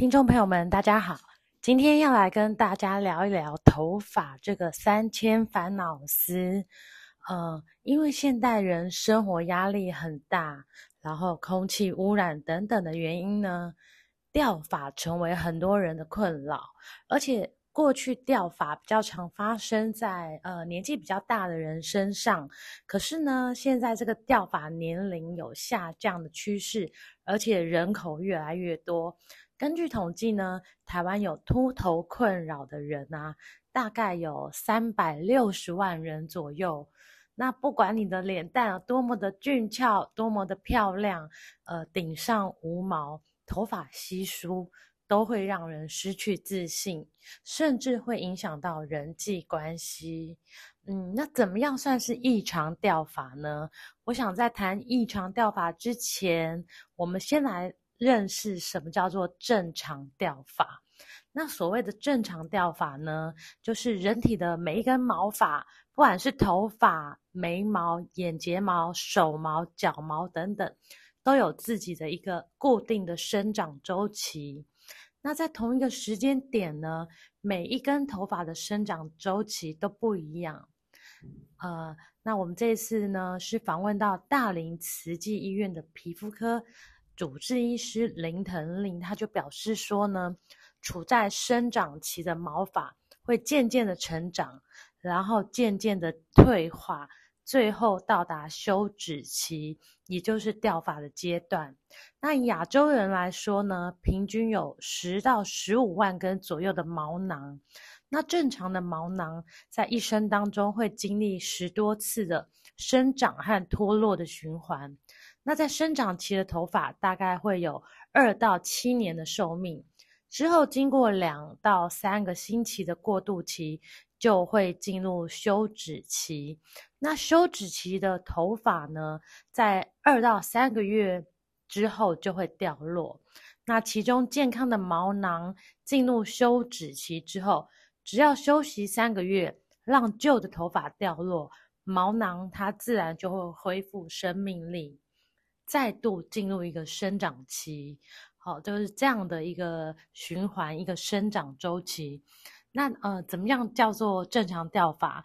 听众朋友们，大家好，今天要来跟大家聊一聊头发这个三千烦恼丝。呃，因为现代人生活压力很大，然后空气污染等等的原因呢，掉发成为很多人的困扰。而且过去掉发比较常发生在呃年纪比较大的人身上，可是呢，现在这个掉发年龄有下降的趋势，而且人口越来越多。根据统计呢，台湾有秃头困扰的人啊，大概有三百六十万人左右。那不管你的脸蛋有多么的俊俏，多么的漂亮，呃，顶上无毛，头发稀疏，都会让人失去自信，甚至会影响到人际关系。嗯，那怎么样算是异常掉发呢？我想在谈异常掉发之前，我们先来。认识什么叫做正常掉发？那所谓的正常掉发呢，就是人体的每一根毛发，不管是头发、眉毛、眼睫毛、手毛、脚毛等等，都有自己的一个固定的生长周期。那在同一个时间点呢，每一根头发的生长周期都不一样。呃，那我们这次呢，是访问到大林慈济医院的皮肤科。主治医师林腾苓，他就表示说呢，处在生长期的毛发会渐渐的成长，然后渐渐的退化，最后到达休止期，也就是掉发的阶段。那亚洲人来说呢，平均有十到十五万根左右的毛囊。那正常的毛囊在一生当中会经历十多次的生长和脱落的循环。那在生长期的头发大概会有二到七年的寿命，之后经过两到三个星期的过渡期，就会进入休止期。那休止期的头发呢，在二到三个月之后就会掉落。那其中健康的毛囊进入休止期之后，只要休息三个月，让旧的头发掉落，毛囊它自然就会恢复生命力。再度进入一个生长期，好，就是这样的一个循环，一个生长周期。那呃，怎么样叫做正常掉发？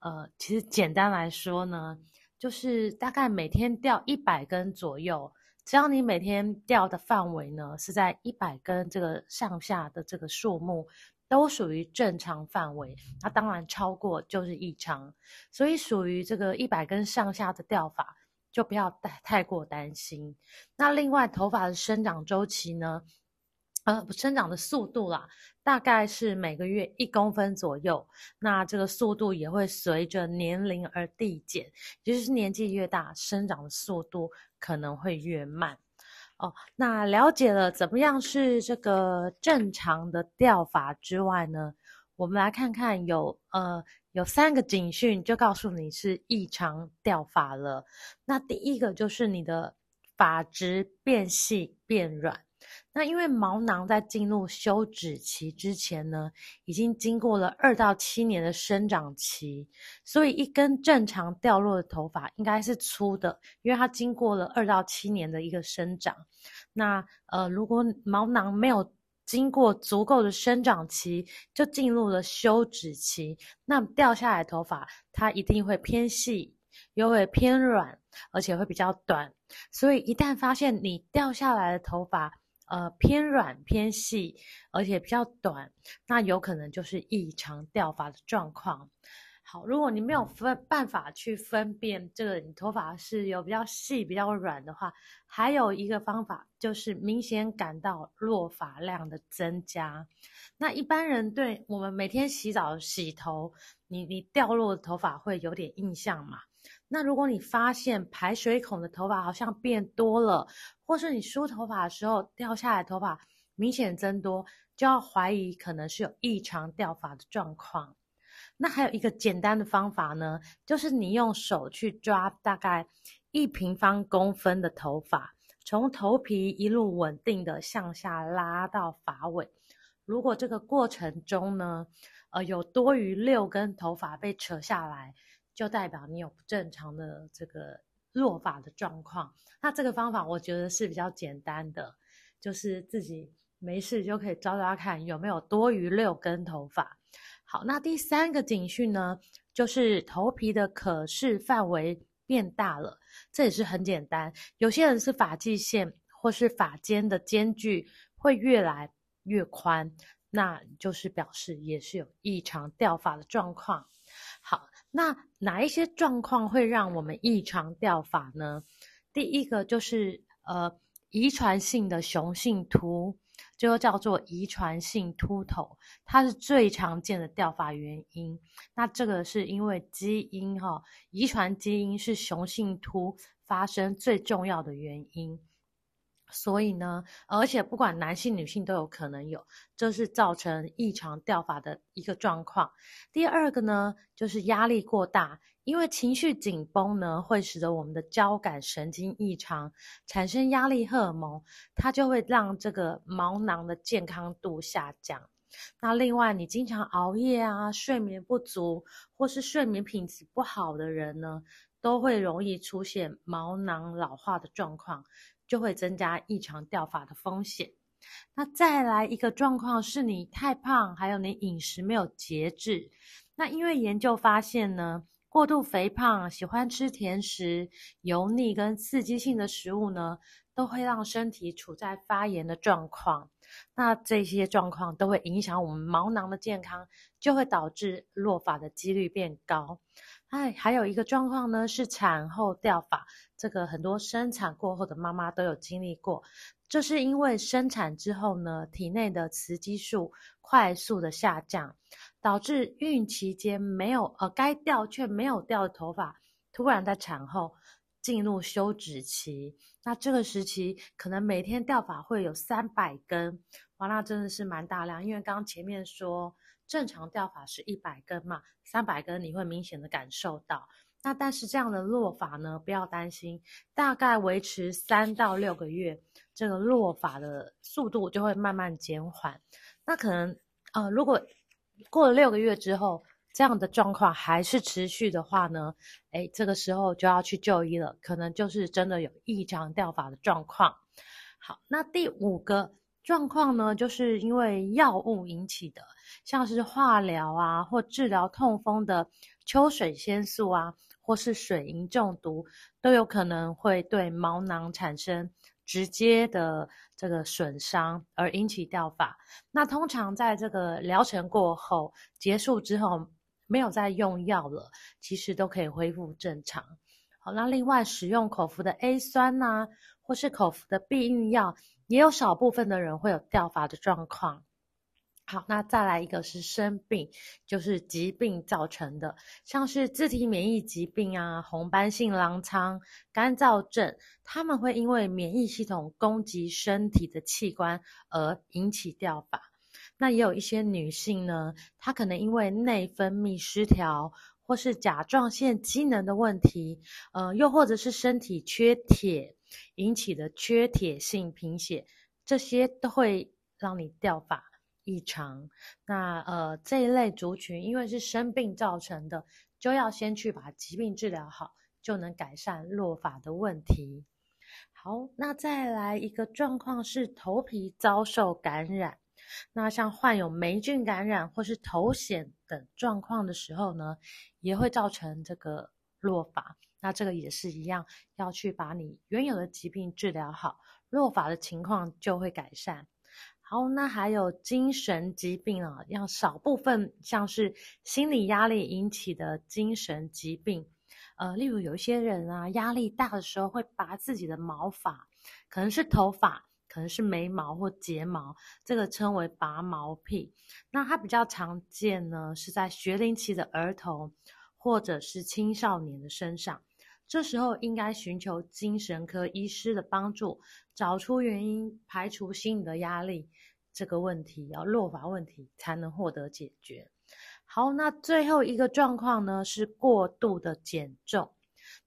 呃，其实简单来说呢，就是大概每天掉一百根左右。只要你每天掉的范围呢是在一百根这个上下的这个数目，都属于正常范围。那当然超过就是异常，所以属于这个一百根上下的掉法。就不要太太过担心。那另外，头发的生长周期呢？呃，生长的速度啦，大概是每个月一公分左右。那这个速度也会随着年龄而递减，也就是年纪越大，生长的速度可能会越慢。哦，那了解了怎么样是这个正常的掉发之外呢？我们来看看有呃。有三个警讯，就告诉你是异常掉发了。那第一个就是你的发质变细变软。那因为毛囊在进入休止期之前呢，已经经过了二到七年的生长期，所以一根正常掉落的头发应该是粗的，因为它经过了二到七年的一个生长。那呃，如果毛囊没有经过足够的生长期，就进入了休止期。那掉下来的头发，它一定会偏细，又会偏软，而且会比较短。所以一旦发现你掉下来的头发，呃，偏软偏细，而且比较短，那有可能就是异常掉发的状况。好，如果你没有分办法去分辨这个你头发是有比较细、比较软的话，还有一个方法就是明显感到落发量的增加。那一般人对我们每天洗澡洗头，你你掉落的头发会有点印象嘛？那如果你发现排水孔的头发好像变多了，或是你梳头发的时候掉下来头发明显增多，就要怀疑可能是有异常掉发的状况。那还有一个简单的方法呢，就是你用手去抓大概一平方公分的头发，从头皮一路稳定的向下拉到发尾。如果这个过程中呢，呃，有多余六根头发被扯下来，就代表你有不正常的这个落发的状况。那这个方法我觉得是比较简单的，就是自己没事就可以抓抓看有没有多余六根头发。好，那第三个警讯呢，就是头皮的可视范围变大了，这也是很简单。有些人是发际线或是发间的间距会越来越宽，那就是表示也是有异常掉发的状况。好，那哪一些状况会让我们异常掉发呢？第一个就是呃，遗传性的雄性秃。就叫做遗传性秃头，它是最常见的掉发原因。那这个是因为基因哈，遗传基因是雄性秃发生最重要的原因。所以呢，而且不管男性女性都有可能有，这是造成异常掉发的一个状况。第二个呢，就是压力过大，因为情绪紧绷呢，会使得我们的交感神经异常，产生压力荷尔蒙，它就会让这个毛囊的健康度下降。那另外，你经常熬夜啊，睡眠不足，或是睡眠品质不好的人呢，都会容易出现毛囊老化的状况。就会增加异常掉发的风险。那再来一个状况是你太胖，还有你饮食没有节制。那因为研究发现呢，过度肥胖、喜欢吃甜食、油腻跟刺激性的食物呢，都会让身体处在发炎的状况。那这些状况都会影响我们毛囊的健康，就会导致落发的几率变高。哎，还有一个状况呢，是产后掉发。这个很多生产过后的妈妈都有经历过，就是因为生产之后呢，体内的雌激素快速的下降，导致孕期间没有呃该掉却没有掉的头发，突然在产后进入休止期。那这个时期可能每天掉发会有三百根，哇，那真的是蛮大量。因为刚刚前面说正常掉法是一百根嘛，三百根你会明显的感受到。那但是这样的落法呢，不要担心，大概维持三到六个月，这个落法的速度就会慢慢减缓。那可能呃，如果过了六个月之后，这样的状况还是持续的话呢，诶，这个时候就要去就医了，可能就是真的有异常掉发的状况。好，那第五个状况呢，就是因为药物引起的，像是化疗啊，或治疗痛风的秋水仙素啊。或是水银中毒，都有可能会对毛囊产生直接的这个损伤，而引起掉发。那通常在这个疗程过后结束之后，没有再用药了，其实都可以恢复正常。好，那另外使用口服的 A 酸呐、或是口服的避孕药，也有少部分的人会有掉发的状况。好，那再来一个是生病，就是疾病造成的，像是自体免疫疾病啊、红斑性狼疮、干燥症，他们会因为免疫系统攻击身体的器官而引起掉发。那也有一些女性呢，她可能因为内分泌失调，或是甲状腺机能的问题，呃，又或者是身体缺铁引起的缺铁性贫血，这些都会让你掉发。异常，那呃这一类族群，因为是生病造成的，就要先去把疾病治疗好，就能改善落发的问题。好，那再来一个状况是头皮遭受感染，那像患有霉菌感染或是头癣等状况的时候呢，也会造成这个落发。那这个也是一样，要去把你原有的疾病治疗好，落发的情况就会改善。好，那还有精神疾病啊，要少部分像是心理压力引起的精神疾病，呃，例如有一些人啊，压力大的时候会拔自己的毛发，可能是头发，可能是眉毛或睫毛，这个称为拔毛癖。那它比较常见呢，是在学龄期的儿童或者是青少年的身上。这时候应该寻求精神科医师的帮助，找出原因，排除心理的压力，这个问题要落发问题才能获得解决。好，那最后一个状况呢，是过度的减重。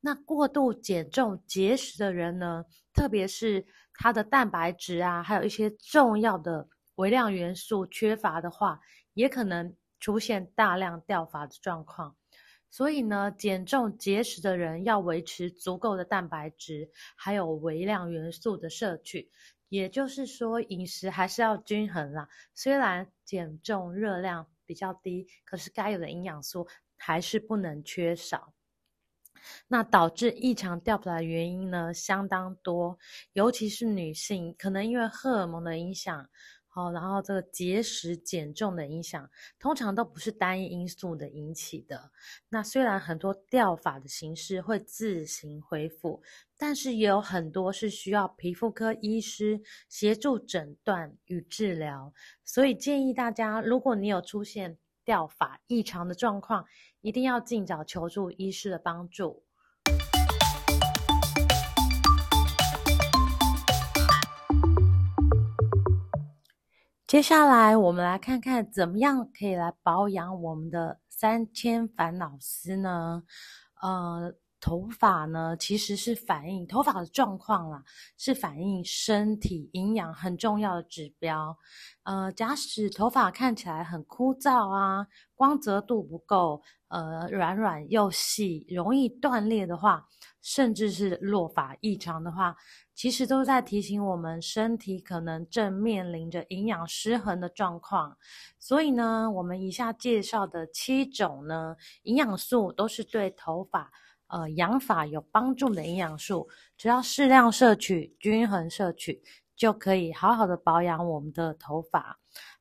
那过度减重节食的人呢，特别是他的蛋白质啊，还有一些重要的微量元素缺乏的话，也可能出现大量掉发的状况。所以呢，减重节食的人要维持足够的蛋白质，还有微量元素的摄取。也就是说，饮食还是要均衡啦。虽然减重热量比较低，可是该有的营养素还是不能缺少。那导致异常掉发的原因呢，相当多，尤其是女性，可能因为荷尔蒙的影响。好，然后这个节食减重的影响，通常都不是单一因素的引起的。那虽然很多掉发的形式会自行恢复，但是也有很多是需要皮肤科医师协助诊断与治疗。所以建议大家，如果你有出现掉发异常的状况，一定要尽早求助医师的帮助。接下来，我们来看看怎么样可以来保养我们的三千烦恼丝呢？呃，头发呢，其实是反映头发的状况啦，是反映身体营养很重要的指标。呃，假使头发看起来很枯燥啊，光泽度不够，呃，软软又细，容易断裂的话，甚至是落发异常的话。其实都在提醒我们，身体可能正面临着营养失衡的状况。所以呢，我们以下介绍的七种呢营养素，都是对头发呃养发有帮助的营养素。只要适量摄取、均衡摄取，就可以好好的保养我们的头发。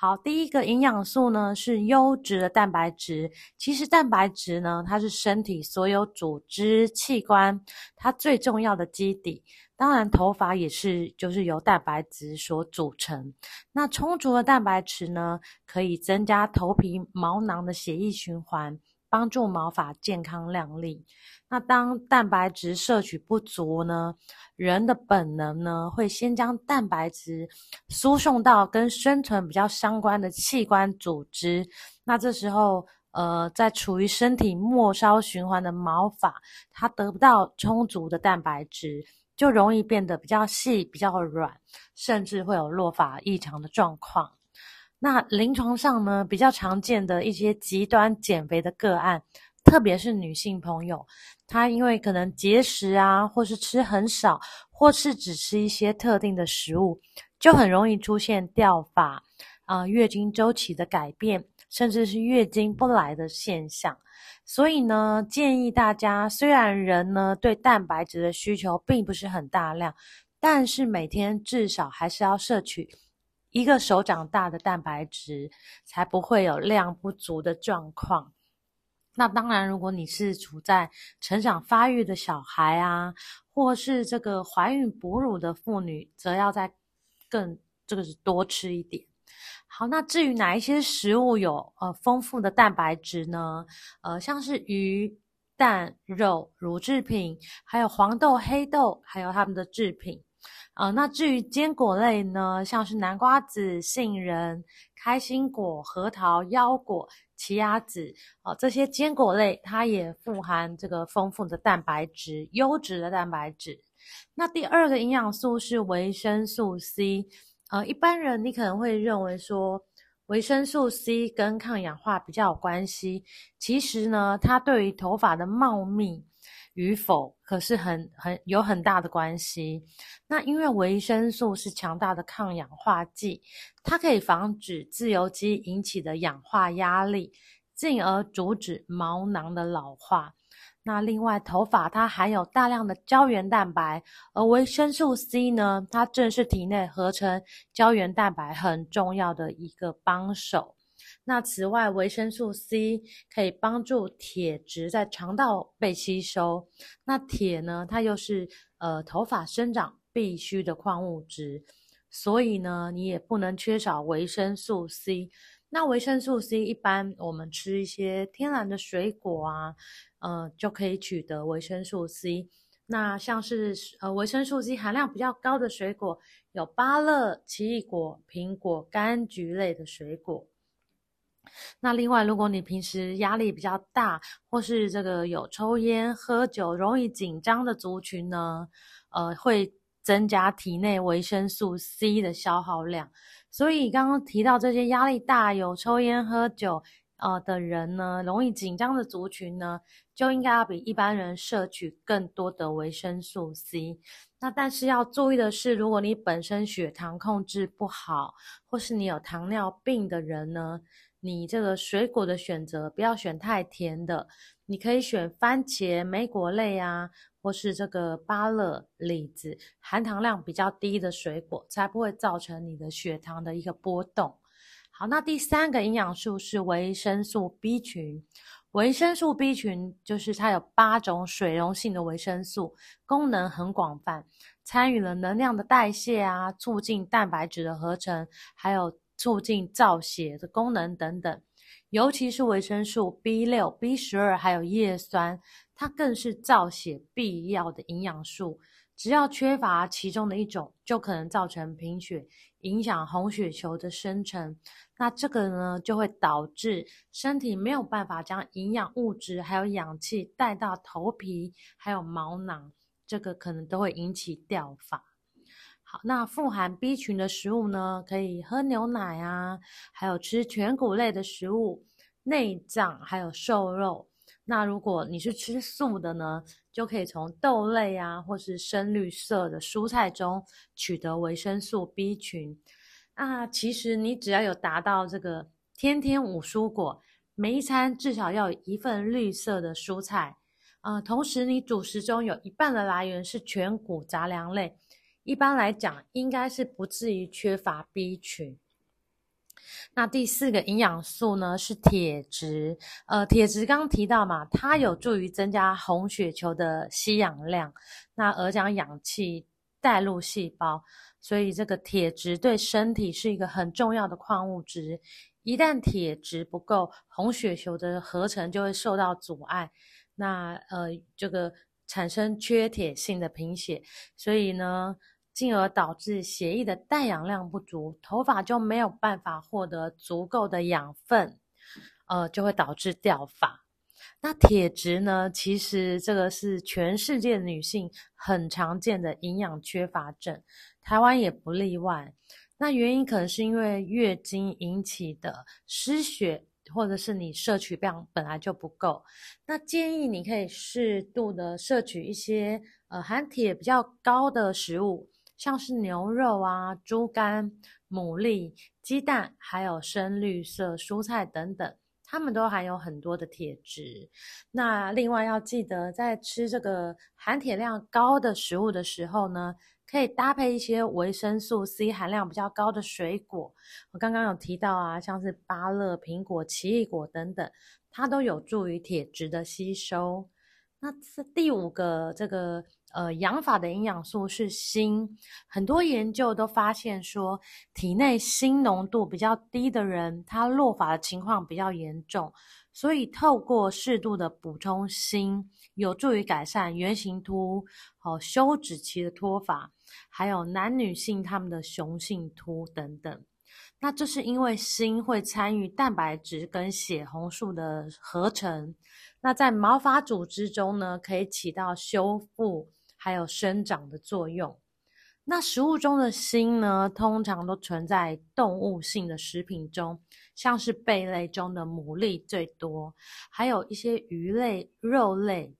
好，第一个营养素呢是优质的蛋白质。其实蛋白质呢，它是身体所有组织器官它最重要的基底。当然，头发也是，就是由蛋白质所组成。那充足的蛋白质呢，可以增加头皮毛囊的血液循环，帮助毛发健康亮丽。那当蛋白质摄取不足呢，人的本能呢，会先将蛋白质输送到跟生存比较相关的器官组织。那这时候，呃，在处于身体末梢循环的毛发，它得不到充足的蛋白质。就容易变得比较细、比较软，甚至会有落发异常的状况。那临床上呢，比较常见的一些极端减肥的个案，特别是女性朋友，她因为可能节食啊，或是吃很少，或是只吃一些特定的食物，就很容易出现掉发啊、月经周期的改变，甚至是月经不来的现象。所以呢，建议大家，虽然人呢对蛋白质的需求并不是很大量，但是每天至少还是要摄取一个手掌大的蛋白质，才不会有量不足的状况。那当然，如果你是处在成长发育的小孩啊，或是这个怀孕哺乳的妇女，则要再更这个是多吃一点。好，那至于哪一些食物有呃丰富的蛋白质呢？呃，像是鱼、蛋、肉、乳制品，还有黄豆、黑豆，还有它们的制品。呃，那至于坚果类呢，像是南瓜子、杏仁、开心果、核桃、腰果、奇亚籽，哦、这些坚果类它也富含这个丰富的蛋白质，优质的蛋白质。那第二个营养素是维生素 C。呃，一般人你可能会认为说维生素 C 跟抗氧化比较有关系，其实呢，它对于头发的茂密与否可是很很有很大的关系。那因为维生素是强大的抗氧化剂，它可以防止自由基引起的氧化压力，进而阻止毛囊的老化。那另外，头发它含有大量的胶原蛋白，而维生素 C 呢，它正是体内合成胶原蛋白很重要的一个帮手。那此外，维生素 C 可以帮助铁质在肠道被吸收。那铁呢，它又是呃头发生长必须的矿物质，所以呢，你也不能缺少维生素 C。那维生素 C 一般我们吃一些天然的水果啊，呃，就可以取得维生素 C。那像是呃维生素 C 含量比较高的水果有芭乐、奇异果、苹果、柑橘类的水果。那另外，如果你平时压力比较大，或是这个有抽烟、喝酒、容易紧张的族群呢，呃，会增加体内维生素 C 的消耗量。所以刚刚提到这些压力大、有抽烟、喝酒呃的人呢，容易紧张的族群呢，就应该要比一般人摄取更多的维生素 C。那但是要注意的是，如果你本身血糖控制不好，或是你有糖尿病的人呢，你这个水果的选择不要选太甜的，你可以选番茄、莓果类啊。或是这个芭乐、李子，含糖量比较低的水果，才不会造成你的血糖的一个波动。好，那第三个营养素是维生素 B 群。维生素 B 群就是它有八种水溶性的维生素，功能很广泛，参与了能量的代谢啊，促进蛋白质的合成，还有促进造血的功能等等。尤其是维生素 B 六、B 十二，还有叶酸。它更是造血必要的营养素，只要缺乏其中的一种，就可能造成贫血，影响红血球的生成。那这个呢，就会导致身体没有办法将营养物质还有氧气带到头皮还有毛囊，这个可能都会引起掉发。好，那富含 B 群的食物呢，可以喝牛奶啊，还有吃全谷类的食物、内脏还有瘦肉。那如果你是吃素的呢，就可以从豆类啊，或是深绿色的蔬菜中取得维生素 B 群。那，其实你只要有达到这个天天五蔬果，每一餐至少要有一份绿色的蔬菜，呃，同时你主食中有一半的来源是全谷杂粮类，一般来讲应该是不至于缺乏 B 群。那第四个营养素呢，是铁质。呃，铁质刚提到嘛，它有助于增加红血球的吸氧量，那而将氧气带入细胞，所以这个铁质对身体是一个很重要的矿物质。一旦铁质不够，红血球的合成就会受到阻碍，那呃，这个产生缺铁性的贫血，所以呢。进而导致血液的带氧量不足，头发就没有办法获得足够的养分，呃，就会导致掉发。那铁质呢？其实这个是全世界女性很常见的营养缺乏症，台湾也不例外。那原因可能是因为月经引起的失血，或者是你摄取量本来就不够。那建议你可以适度的摄取一些呃含铁比较高的食物。像是牛肉啊、猪肝、牡蛎、鸡蛋，还有深绿色蔬菜等等，它们都含有很多的铁质。那另外要记得，在吃这个含铁量高的食物的时候呢，可以搭配一些维生素 C 含量比较高的水果。我刚刚有提到啊，像是芭乐、苹果、奇异果等等，它都有助于铁质的吸收。那第五个这个。呃，养发的营养素是锌，很多研究都发现说，体内锌浓度比较低的人，他落发的情况比较严重，所以透过适度的补充锌，有助于改善圆形秃、哦休止期的脱发，还有男女性他们的雄性秃等等。那这是因为锌会参与蛋白质跟血红素的合成，那在毛发组织中呢，可以起到修复。还有生长的作用。那食物中的锌呢，通常都存在动物性的食品中，像是贝类中的牡蛎最多，还有一些鱼类、肉类，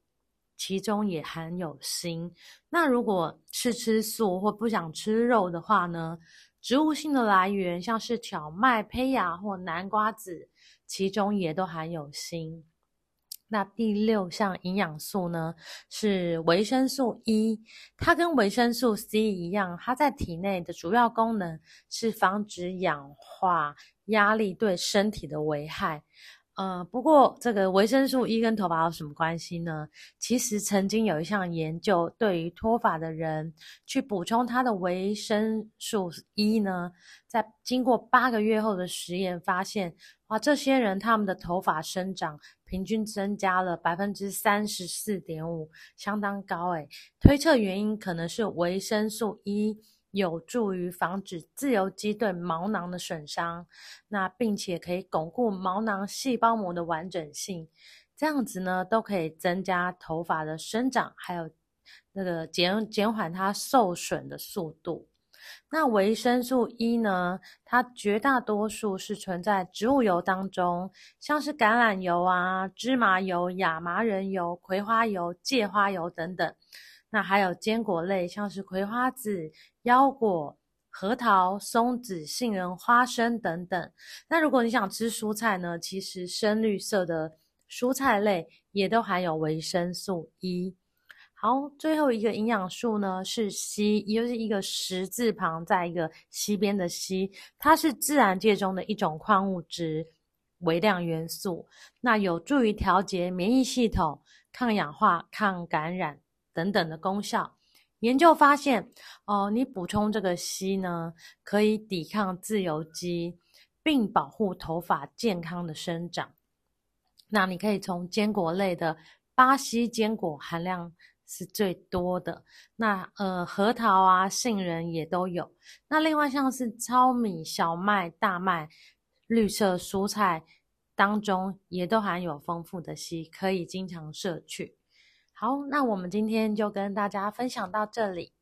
其中也含有锌。那如果是吃素或不想吃肉的话呢，植物性的来源像是蕎麦、胚芽或南瓜子，其中也都含有锌。那第六项营养素呢，是维生素 E，它跟维生素 C 一样，它在体内的主要功能是防止氧化压力对身体的危害。呃，不过这个维生素 E 跟头发有什么关系呢？其实曾经有一项研究，对于脱发的人去补充他的维生素 E 呢，在经过八个月后的实验发现，哇，这些人他们的头发生长平均增加了百分之三十四点五，相当高诶。推测原因可能是维生素 E。有助于防止自由基对毛囊的损伤，那并且可以巩固毛囊细胞膜的完整性，这样子呢都可以增加头发的生长，还有那个减减缓它受损的速度。那维生素 E 呢，它绝大多数是存在植物油当中，像是橄榄油啊、芝麻油、亚麻仁油、葵花油、芥花油等等。那还有坚果类，像是葵花籽、腰果、核桃、松子、杏仁、花生等等。那如果你想吃蔬菜呢，其实深绿色的蔬菜类也都含有维生素 E。好，最后一个营养素呢是硒，也就是一个十字旁在一个西边的硒，它是自然界中的一种矿物质微量元素，那有助于调节免疫系统、抗氧化、抗感染。等等的功效，研究发现，哦，你补充这个硒呢，可以抵抗自由基，并保护头发健康的生长。那你可以从坚果类的巴西坚果含量是最多的，那呃核桃啊、杏仁也都有。那另外像是糙米、小麦、大麦、绿色蔬菜当中也都含有丰富的硒，可以经常摄取。好，那我们今天就跟大家分享到这里。